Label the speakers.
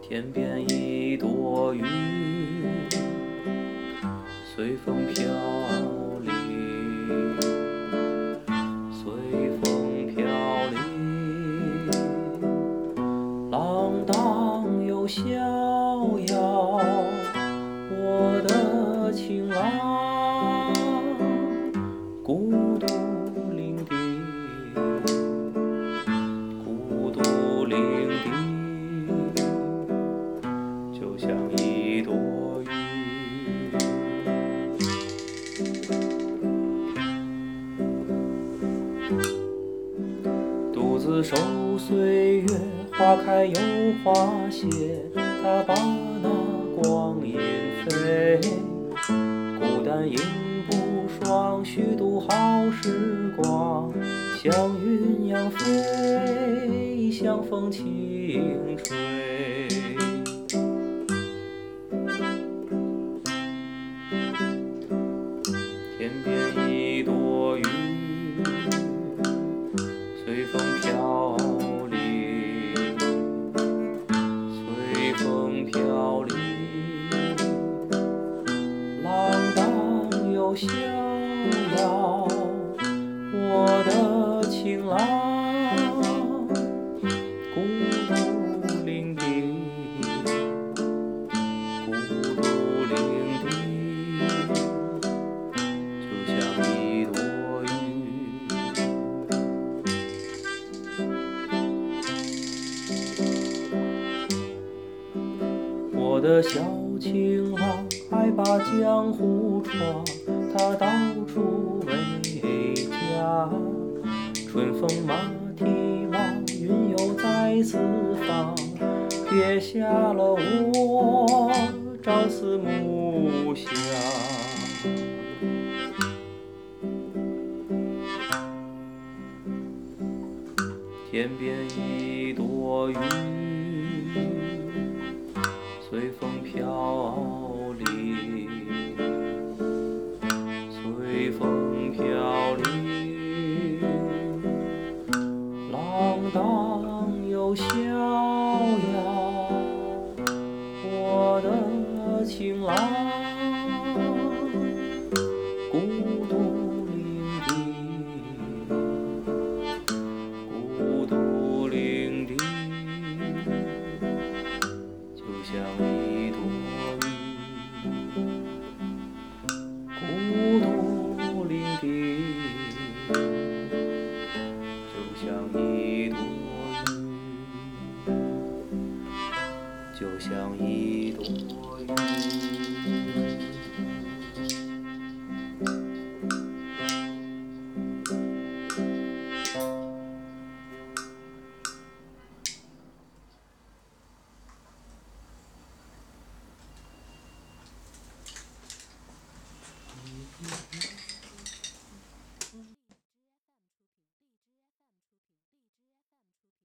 Speaker 1: 天边一朵云，随风飘零，随风飘零，浪荡又守岁月，花开又花谢，他把那光阴飞，孤单影不双，虚度好时光，像云扬飞，像风轻吹。我的小情郎爱把江湖闯，他到处为家。春风马蹄忙，云又在四方，撇下了我朝思暮想。天边一朵云，随风飘零，随风飘零，浪荡又逍遥，我的情郎，就像一朵云。